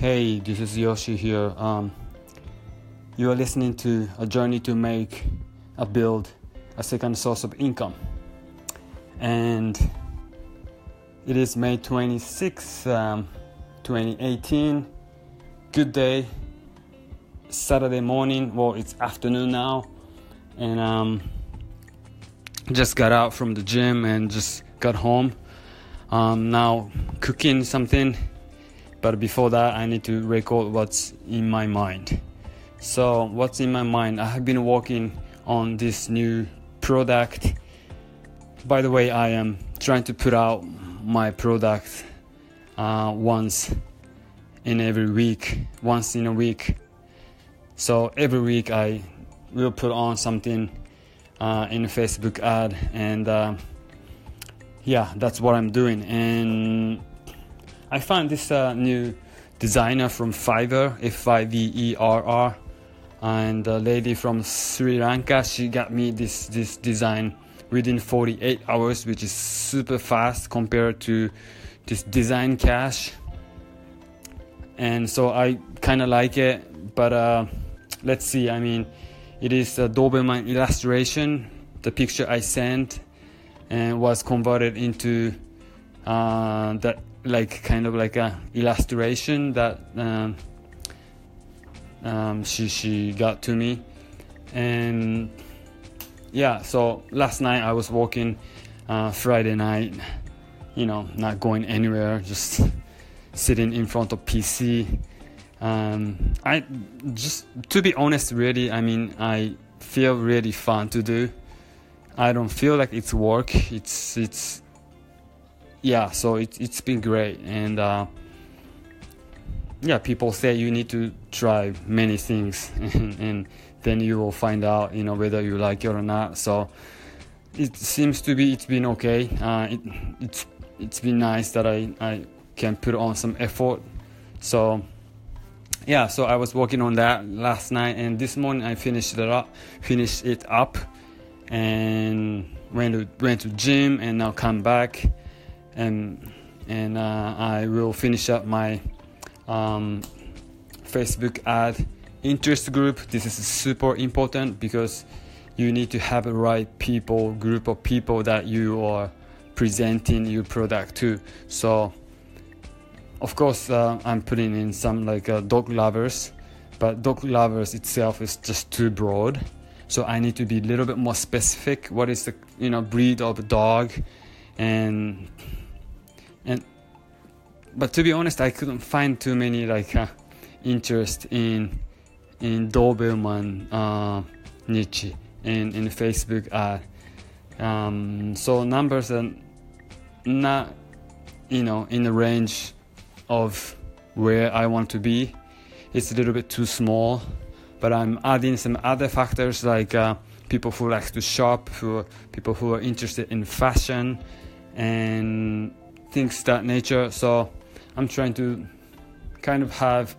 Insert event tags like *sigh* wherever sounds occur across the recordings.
Hey, this is Yoshi here. Um, you are listening to a journey to make a build a second source of income, and it is May 26, um, 2018. Good day, Saturday morning. Well, it's afternoon now, and um, just got out from the gym and just got home. Um, now cooking something but before that i need to record what's in my mind. So what's in my mind? I have been working on this new product. By the way i am trying to put out my product uh, once in every week once in a week. So every week i will put on something uh, in a facebook ad and uh, yeah that's what i'm doing. And I found this uh, new designer from Fiverr, F I V E R R, and a lady from Sri Lanka. She got me this this design within 48 hours, which is super fast compared to this design cash. And so I kind of like it, but uh, let's see. I mean, it is a Doberman illustration. The picture I sent and was converted into uh, that like kind of like a illustration that um, um, she she got to me, and yeah. So last night I was walking uh, Friday night, you know, not going anywhere, just *laughs* sitting in front of PC. Um, I just to be honest, really, I mean, I feel really fun to do. I don't feel like it's work. It's it's yeah, so it, it's been great. And uh, yeah, people say you need to try many things, *laughs* and, and, then you will find out, you know, whether you like it or not. So it seems to be it's been okay. Uh, it, it's it's been nice that I I can put on some effort. So yeah, so I was working on that last night, and this morning I finished it up, finished it up, and went to went to gym, and now come back and and uh, I will finish up my um, Facebook ad interest group. This is super important because you need to have the right people, group of people that you are presenting your product to. So, of course, uh, I'm putting in some like uh, dog lovers, but dog lovers itself is just too broad. So I need to be a little bit more specific. What is the you know breed of dog, and and but to be honest, I couldn't find too many like uh, interest in in Doberman uh, niche in in Facebook ad. Um, so numbers are not you know in the range of where I want to be. It's a little bit too small, but I'm adding some other factors like uh, people who like to shop, who people who are interested in fashion, and things that nature. So I'm trying to kind of have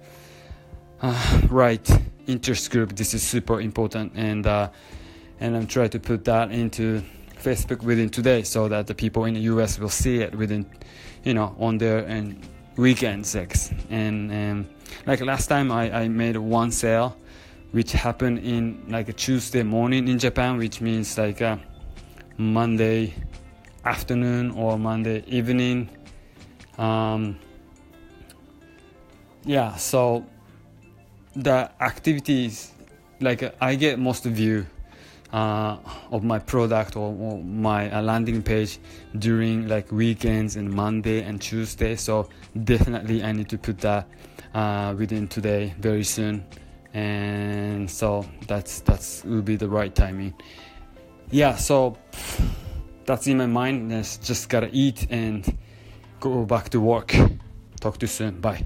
uh, right interest group. This is super important, and uh, and I'm trying to put that into Facebook within today, so that the people in the US will see it within, you know, on their and weekend sex. And um, like last time, I, I made one sale, which happened in like a Tuesday morning in Japan, which means like a Monday afternoon or Monday evening. Um, yeah, so the activities like I get most view uh, of my product or, or my uh, landing page during like weekends and Monday and Tuesday. So definitely I need to put that uh, within today very soon, and so that's that's will be the right timing. Yeah, so that's in my mind. Just gotta eat and go back to work. Talk to you soon. Bye.